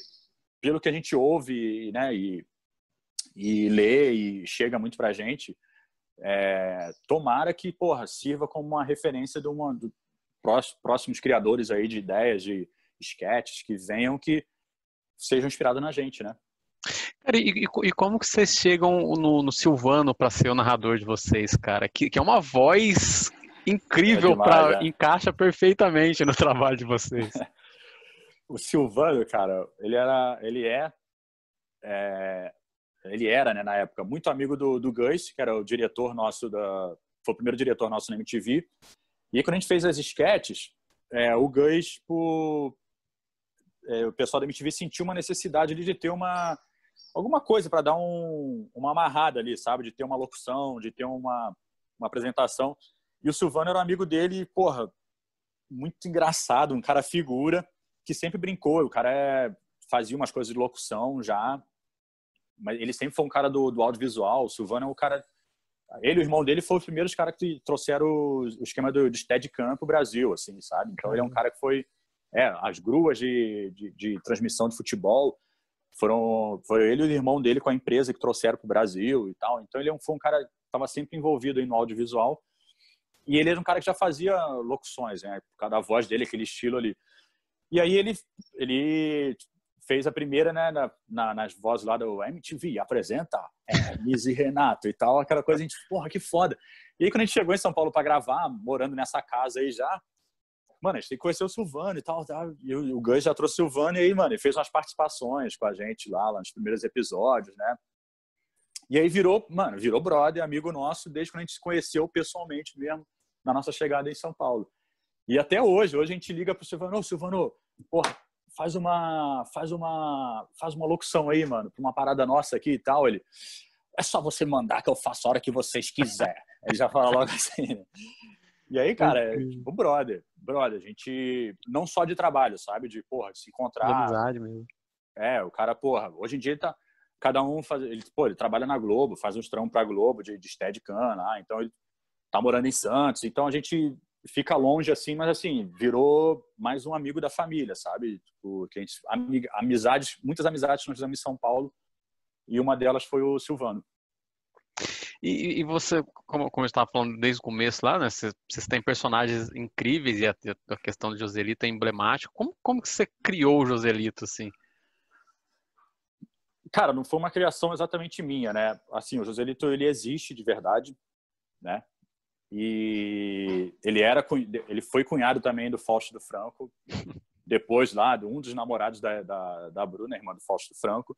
pelo que a gente ouve, né, e, e lê e chega muito para a gente, é, tomara que, porra, sirva como uma referência de uma de próximos criadores aí de ideias, de sketches que venham que sejam inspirados na gente, né? Cara, e, e, como que vocês chegam no, no Silvano para ser o narrador de vocês, cara? Que, que é uma voz incrível, é para é. encaixa perfeitamente no trabalho de vocês. o Silvano, cara, ele era, ele é, é, ele era, né, na época, muito amigo do, do Gus, que era o diretor nosso da, foi o primeiro diretor nosso na MTV. E aí, quando a gente fez as sketches, é, o por, é, o pessoal da MTV sentiu uma necessidade de ter uma alguma coisa para dar um, uma amarrada ali, sabe? De ter uma locução, de ter uma, uma apresentação. E o Silvano era um amigo dele, porra, muito engraçado, um cara figura, que sempre brincou. O cara é, fazia umas coisas de locução já, mas ele sempre foi um cara do, do audiovisual. O Silvano é o cara. Ele e o irmão dele foram os primeiros caras que trouxeram o, o esquema do, do Steadicam para o Brasil, assim, sabe? Então ele é um cara que foi. É, as gruas de, de, de transmissão de futebol foram foi ele e o irmão dele com a empresa que trouxeram para o Brasil e tal. Então ele é foi um cara que estava sempre envolvido aí no audiovisual e ele era um cara que já fazia locuções, né? Por causa da voz dele, aquele estilo ali. E aí ele ele fez a primeira, né, na, na, nas vozes lá do MTV, apresenta é, Miss e Renato e tal, aquela coisa, a gente, porra, que foda. E aí quando a gente chegou em São Paulo para gravar, morando nessa casa aí já, mano, a gente tem que conhecer o Silvano e tal, tal. E o, o Gus já trouxe o Silvano e aí, mano, ele fez umas participações com a gente lá, lá nos primeiros episódios, né? E aí virou, mano, virou brother, amigo nosso, desde quando a gente se conheceu pessoalmente mesmo, na nossa chegada em São Paulo. E até hoje, hoje a gente liga pro Silvano, ô Silvano, porra, faz uma, faz uma, faz uma locução aí, mano, pra uma parada nossa aqui e tal. Ele, é só você mandar que eu faço a hora que vocês quiser. Ele já fala logo assim, né? E aí, cara, é, tipo, brother, brother, a gente não só de trabalho, sabe? De, porra, de se encontrar. De amizade mesmo. É, o cara, porra, hoje em dia tá cada um faz, ele, pô, ele trabalha na Globo, faz uns trampos pra Globo de, de Steadicam, ah, então ele tá morando em Santos, então a gente fica longe assim, mas assim, virou mais um amigo da família, sabe? Tipo, que a gente, amizades, muitas amizades nós fizemos em São Paulo, e uma delas foi o Silvano. E, e você, como, como eu estava falando desde o começo lá, né? Vocês, têm personagens incríveis e a, a, questão de Joselito é emblemática. Como, como que você criou o Joselito, assim? Cara, não foi uma criação exatamente minha, né? Assim, o Joselito, ele existe de verdade. né? E ele era ele foi cunhado também do Fausto do Franco, depois lá, um dos namorados da, da, da Bruna, irmã do Fausto Franco.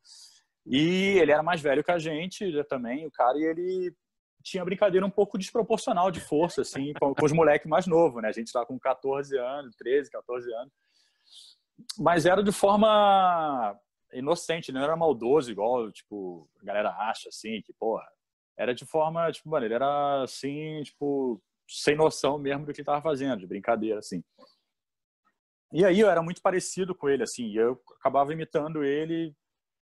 E ele era mais velho que a gente também, o cara, e ele tinha brincadeira um pouco desproporcional de força, assim, com, com os moleques mais novos, né? A gente tá com 14 anos, 13, 14 anos. Mas era de forma inocente, não era maldoso, igual, tipo, a galera acha, assim, que, porra, era de forma, tipo, mano, ele era, assim, tipo, sem noção mesmo do que ele tava fazendo, de brincadeira, assim. E aí eu era muito parecido com ele, assim, eu acabava imitando ele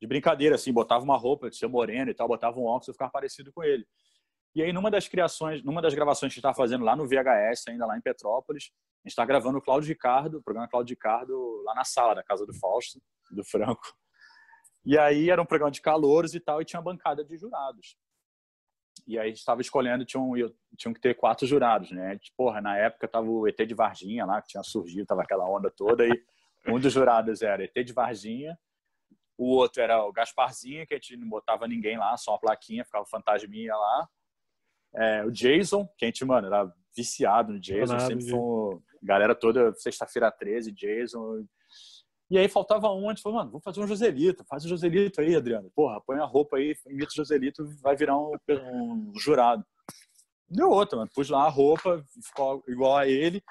de brincadeira, assim, botava uma roupa de ser moreno e tal, botava um óculos e ficava parecido com ele. E aí, numa das criações, numa das gravações que a gente estava fazendo lá no VHS, ainda lá em Petrópolis, a gente está gravando o Cláudio Ricardo, o programa Cláudio Ricardo, lá na sala da casa do Fausto, do Franco. E aí era um programa de calouros e tal, e tinha bancada de jurados. E aí a gente estava escolhendo, tinham, tinham que ter quatro jurados, né? Porra, na época tava o ET de Varginha lá, que tinha surgido, tava aquela onda toda, e um dos jurados era ET de Varginha, o outro era o Gasparzinho, que a gente não botava ninguém lá, só uma plaquinha, ficava fantasminha lá. É, o Jason, que a gente, mano, era viciado no Jason, Nada, sempre foi um, galera toda, sexta-feira 13, Jason. E aí faltava um, a gente falou, mano, vamos fazer um Joselito, faz o Joselito aí, Adriano. Porra, põe a roupa aí, imita o Joselito, vai virar um, um jurado. Deu outra, mano. Pus lá a roupa, ficou igual a ele,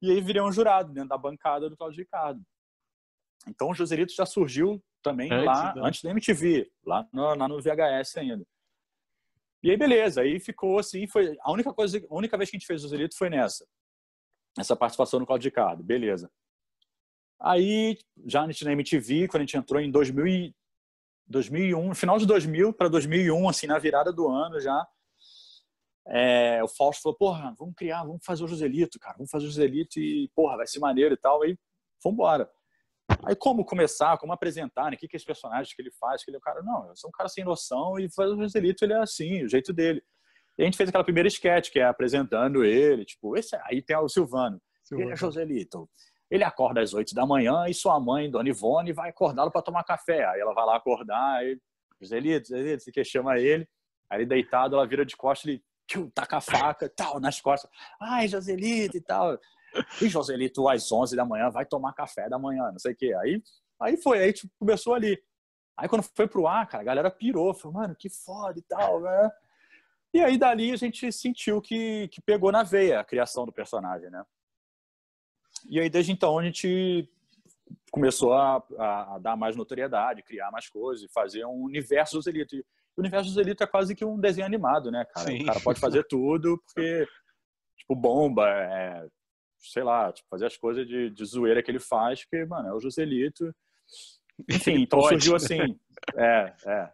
e aí virei um jurado dentro da bancada do Claudio Ricardo. Então o Joselito já surgiu também antes, lá, antes da MTV, lá no, lá no VHS ainda. E aí, beleza, aí ficou assim, foi a única coisa, a única vez que a gente fez o Joselito foi nessa. Essa participação no Claudio Ricardo, beleza. Aí, já a gente na MTV, quando a gente entrou em 2000, 2001, final de 2000 para 2001, assim, na virada do ano já, é, o Fausto falou, porra, vamos criar, vamos fazer o Joselito, cara, vamos fazer o Joselito e, porra, vai ser maneiro e tal, aí, vamos embora. Aí como começar, como apresentar, né? O que, que é esse personagem que ele faz? Que ele é o cara, não, eu sou um cara sem noção e faz o Joselito, ele é assim, o jeito dele. E a gente fez aquela primeira sketch, que é apresentando ele, tipo, esse aí tem o Silvano, Silvano. ele é Joselito. Ele acorda às oito da manhã e sua mãe, Dona Ivone, vai acordá-lo para tomar café. Aí ela vai lá acordar, aí, Joselito, Joselito, você que chama ele. Aí ele deitado, ela vira de costas, ele tchum, taca a faca, tal, nas costas. Ai, Joselito e tal. E Joselito, às 11 da manhã, vai tomar café da manhã, não sei o quê. Aí, aí foi, aí tipo, começou ali. Aí quando foi pro ar, cara, a galera pirou, falou, mano, que foda e tal, né? E aí dali a gente sentiu que, que pegou na veia a criação do personagem, né? E aí desde então a gente começou a, a, a dar mais notoriedade, criar mais coisas, fazer um universo Joselito. O universo Joselito é quase que um desenho animado, né, cara? Sim. O cara pode fazer tudo, porque, tipo, bomba, é, sei lá, tipo, fazer as coisas de, de zoeira que ele faz, que, mano, é o Joselito. Enfim, então surgiu assim. É, é.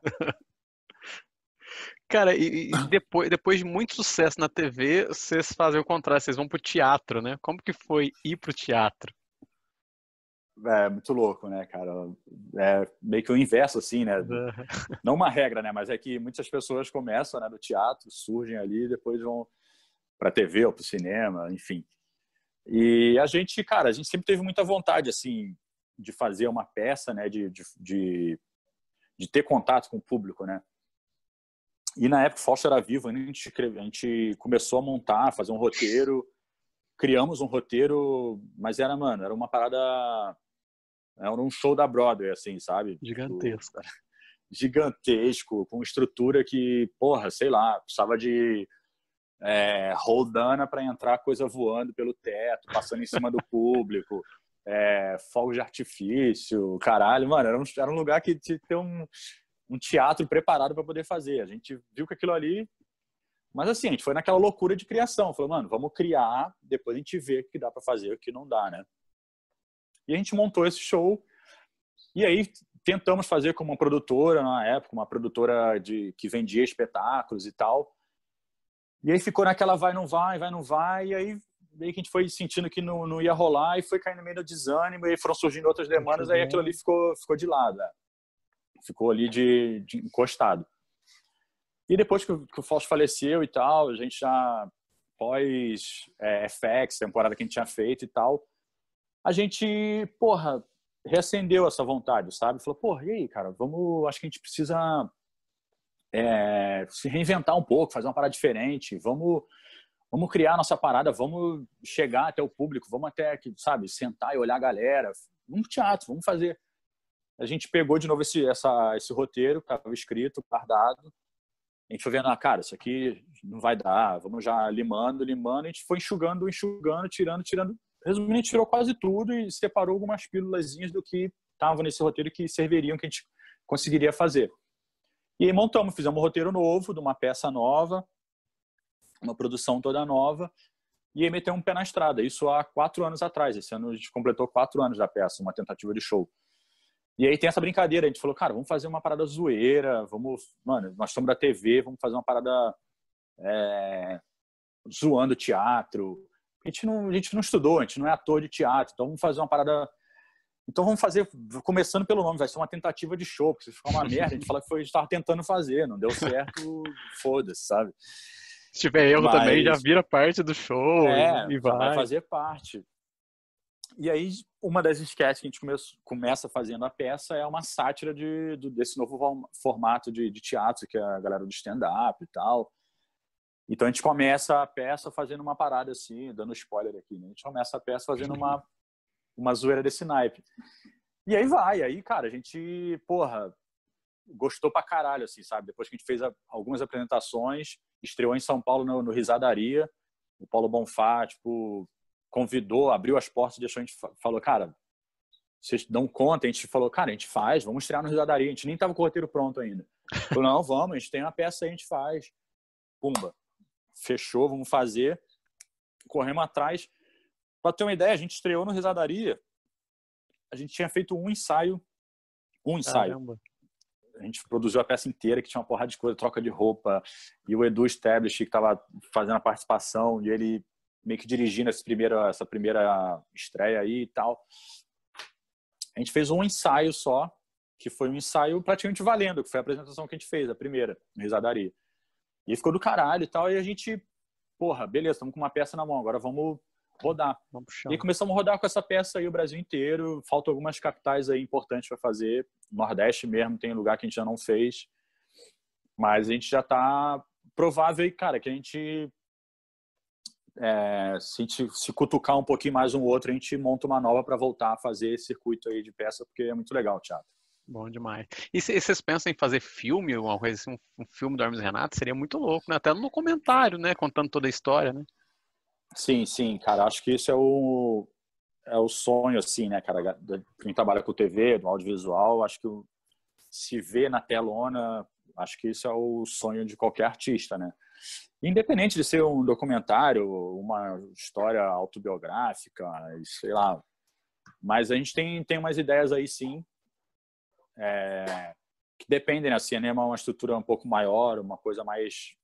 Cara, e, e, depois, depois de muito sucesso na TV, vocês fazem o contrário, vocês vão pro teatro, né? Como que foi ir pro teatro? É muito louco, né, cara? É meio que o inverso, assim, né? Não uma regra, né? Mas é que muitas pessoas começam né, no teatro, surgem ali, depois vão para TV ou para o cinema, enfim. E a gente, cara, a gente sempre teve muita vontade, assim, de fazer uma peça, né, de, de, de, de ter contato com o público, né. E na época o Fausto era vivo, a gente, a gente começou a montar, fazer um roteiro, criamos um roteiro, mas era, mano, era uma parada, era um show da Broadway, assim, sabe? Tipo, Gigantesco. Tipo, gigantesco, com estrutura que, porra, sei lá, precisava de é, roldana para entrar coisa voando pelo teto, passando em cima do público, é, fogos de artifício, caralho, mano, era um, era um lugar que tinha ter um, um teatro preparado para poder fazer. A gente viu que aquilo ali. Mas assim, a gente foi naquela loucura de criação. Falou, mano, vamos criar, depois a gente vê o que dá para fazer e o que não dá, né? E a gente montou esse show. E aí tentamos fazer com uma produtora na época, uma produtora de que vendia espetáculos e tal. E aí ficou naquela vai, não vai, vai, não vai, e aí meio que a gente foi sentindo que não, não ia rolar e foi caindo meio no desânimo, e foram surgindo outras demandas, aí aquilo ali ficou, ficou de lado, é. ficou ali de, de, encostado. E depois que, que, o Fausto faleceu e tal, a gente já, pós é, FX, temporada que a gente tinha feito e tal, a gente, porra, reacendeu essa vontade, sabe? Falou, porra, e aí, cara, vamos, acho que a gente precisa é, se reinventar um pouco, fazer uma parada diferente, vamos vamos criar nossa parada, vamos chegar até o público, vamos até, sabe, sentar e olhar a galera, vamos teatro, vamos fazer. A gente pegou de novo esse, essa, esse roteiro que estava escrito, guardado, a gente foi vendo, ah, cara, isso aqui não vai dar, vamos já limando, limando, a gente foi enxugando, enxugando, tirando, tirando. Resumindo, a gente tirou quase tudo e separou algumas pílulas do que estavam nesse roteiro que serviriam, que a gente conseguiria fazer. E aí montamos, fizemos um roteiro novo, de uma peça nova, uma produção toda nova, e aí meteu um pé na estrada. Isso há quatro anos atrás. Esse ano a gente completou quatro anos da peça, uma tentativa de show. E aí tem essa brincadeira. A gente falou, cara, vamos fazer uma parada zoeira, vamos, mano, nós estamos da TV, vamos fazer uma parada é, zoando teatro. A gente, não, a gente não estudou, a gente não é ator de teatro, então vamos fazer uma parada. Então vamos fazer, começando pelo nome, vai ser uma tentativa de show, porque se ficar uma merda, a gente fala que foi, a gente estava tentando fazer, não deu certo, foda-se, sabe? Se tiver erro Mas, também, já vira parte do show é, e vai. vai fazer parte. E aí, uma das sketches que a gente come, começa fazendo a peça é uma sátira de, de desse novo formato de, de, teatro, que é a galera do stand-up e tal. Então, a gente começa a peça fazendo uma parada assim, dando spoiler aqui, né? A gente começa a peça fazendo uma, uma zoeira desse naipe. E aí vai, aí, cara, a gente, porra, gostou pra caralho, assim, sabe? Depois que a gente fez a, algumas apresentações, estreou em São Paulo no, no Risadaria. O Paulo Bonfá, tipo, convidou, abriu as portas, deixou a gente falou, cara, vocês dão conta? A gente falou, cara, a gente faz, vamos estrear no Risadaria. A gente nem tava com o roteiro pronto ainda. Falou, não, vamos, a gente tem uma peça aí, a gente faz. Pumba. Fechou, vamos fazer. Corremos atrás. Para ter uma ideia, a gente estreou no Risadaria. A gente tinha feito um ensaio. Um ensaio. Caramba a gente produziu a peça inteira, que tinha uma porrada de coisa, troca de roupa, e o Edu Stablish, que estava fazendo a participação, e ele meio que dirigindo essa primeira, essa primeira estreia aí e tal. A gente fez um ensaio só, que foi um ensaio praticamente valendo, que foi a apresentação que a gente fez, a primeira, no Risadaria. E ficou do caralho e tal, e a gente, porra, beleza, estamos com uma peça na mão, agora vamos rodar. E começamos a rodar com essa peça aí o Brasil inteiro. Faltam algumas capitais aí importantes para fazer. Nordeste mesmo tem lugar que a gente já não fez. Mas a gente já está provável aí, cara, que a gente é, se, se cutucar um pouquinho mais um outro, a gente monta uma nova para voltar a fazer esse circuito aí de peça, porque é muito legal o teatro. Bom demais. E vocês pensam em fazer filme, uma coisa assim, um, um filme do Hermes Renato? Seria muito louco, né? Até no comentário, né? Contando toda a história, né? Sim, sim, cara. Acho que isso é o, é o sonho, assim, né, cara? Quem trabalha com TV, no audiovisual, acho que se vê na telona, acho que isso é o sonho de qualquer artista, né? Independente de ser um documentário, uma história autobiográfica, sei lá. Mas a gente tem, tem umas ideias aí, sim, é, que dependem, né? Cinema é uma estrutura um pouco maior, uma coisa mais...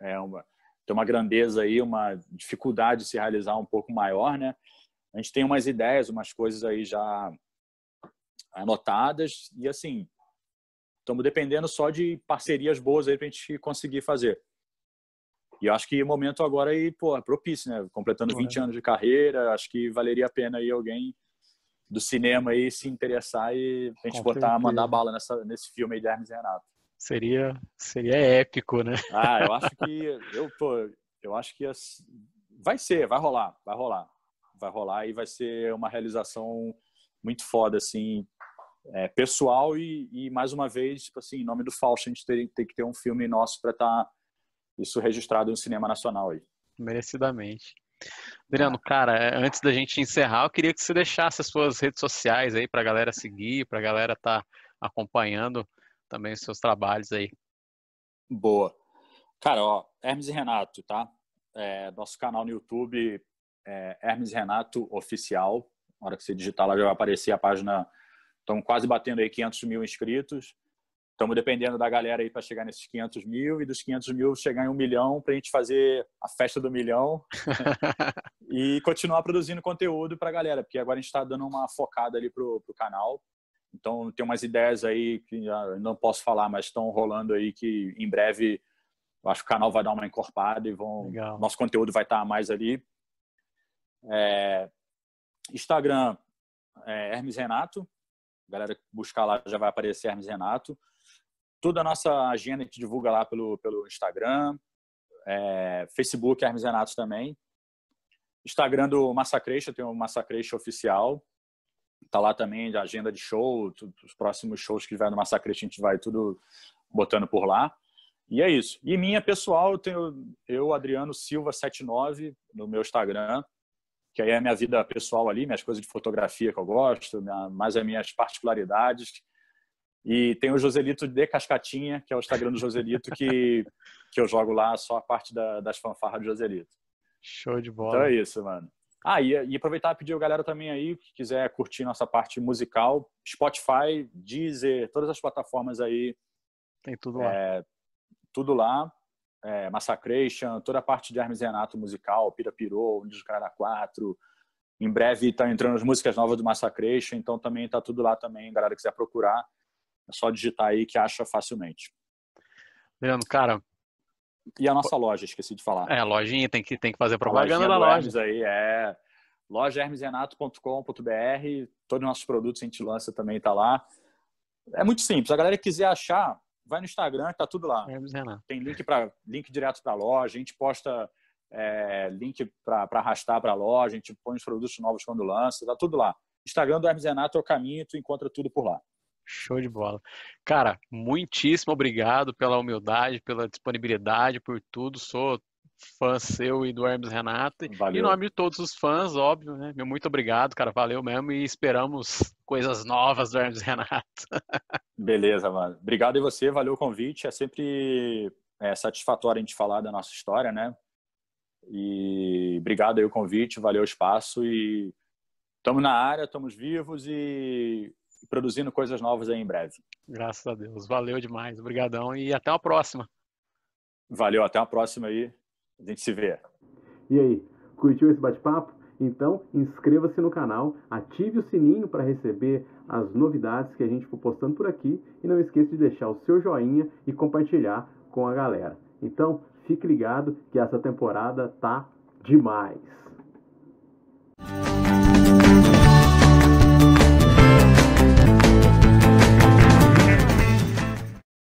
É, uma, tem uma grandeza aí, uma dificuldade de se realizar um pouco maior, né? A gente tem umas ideias, umas coisas aí já anotadas e assim, estamos dependendo só de parcerias boas aí para a gente conseguir fazer. E eu acho que o momento agora aí, pô, é propício, né? Completando 20 anos de carreira, acho que valeria a pena aí alguém do cinema aí se interessar e a gente Com botar, certeza. mandar bala nessa, nesse filme aí de Hermes e Renato. Seria, seria épico, né? Ah, eu acho que eu, eu acho que vai ser, vai rolar, vai rolar, vai rolar e vai ser uma realização muito foda, assim, é, pessoal e, e, mais uma vez, tipo assim, em nome do Fausto, a gente tem, tem que ter um filme nosso para estar tá isso registrado no cinema nacional aí. Merecidamente. Adriano, cara, é, antes da gente encerrar, eu queria que você deixasse as suas redes sociais aí para a galera seguir, para a galera estar tá acompanhando também os seus trabalhos aí. Boa. Cara, ó, Hermes e Renato, tá? É, nosso canal no YouTube é Hermes Renato Oficial. Na hora que você digitar lá já vai aparecer a página. Estamos quase batendo aí 500 mil inscritos. Estamos dependendo da galera aí para chegar nesses 500 mil e dos 500 mil chegar em um milhão para a gente fazer a festa do milhão e continuar produzindo conteúdo para a galera, porque agora a gente está dando uma focada ali pro, pro canal. Então, tem umas ideias aí que não posso falar, mas estão rolando aí que em breve acho que o canal vai dar uma encorpada e vão, nosso conteúdo vai estar mais ali. É, Instagram, é Hermes Renato. A galera buscar lá já vai aparecer Hermes Renato. toda a nossa agenda a gente divulga lá pelo, pelo Instagram, é, Facebook Hermes Renato também. Instagram do Massacration, tem o Massacration oficial. Tá lá também a agenda de show, tudo, os próximos shows que vai no Massacration a gente vai tudo botando por lá. E é isso. E minha pessoal, eu tenho eu, Adriano Silva 79 no meu Instagram, que aí é a minha vida pessoal ali, minhas coisas de fotografia que eu gosto, minha, mais as minhas particularidades. E tem o Joselito de Cascatinha, que é o Instagram do Joselito, que, que eu jogo lá só a parte da, das fanfarras do Joselito. Show de bola. Então é isso, mano. Ah, e, e aproveitar e pedir a galera também aí, que quiser curtir nossa parte musical, Spotify, Deezer, todas as plataformas aí. Tem tudo lá. É, tudo lá. É, Massacration, toda a parte de Hermes Renato musical, Pira Pirou, Unidos do Caralho 4. Em breve estão tá entrando as músicas novas do Massacration, então também tá tudo lá também, galera quiser procurar. É só digitar aí que acha facilmente. Leandro, cara. E a nossa loja, esqueci de falar. É, a lojinha tem que, tem que fazer propaganda da loja. Hermes aí é lojahermesrenato.com.br. Todos os nossos produtos a gente lança também, tá lá. É muito simples. A galera que quiser achar, vai no Instagram, tá tudo lá. Tem link para link direto para a loja, a gente posta é, link para arrastar para a loja, a gente põe os produtos novos quando lança, tá tudo lá. Instagram do Hermes Renato é o caminho, tu encontra tudo por lá. Show de bola. Cara, muitíssimo obrigado pela humildade, pela disponibilidade, por tudo. Sou fã seu e do Hermes Renato. Valeu. Em nome de todos os fãs, óbvio, né? Meu muito obrigado, cara. Valeu mesmo e esperamos coisas novas do Hermes Renato. Beleza, mano. Obrigado e você, valeu o convite. É sempre é, satisfatório a gente falar da nossa história, né? E obrigado aí o convite, valeu o espaço e estamos na área, estamos vivos e produzindo coisas novas aí em breve. Graças a Deus. Valeu demais. Obrigadão e até a próxima. Valeu, até a próxima aí. A gente se vê. E aí, curtiu esse bate-papo? Então, inscreva-se no canal, ative o sininho para receber as novidades que a gente for postando por aqui e não esqueça de deixar o seu joinha e compartilhar com a galera. Então, fique ligado que essa temporada tá demais.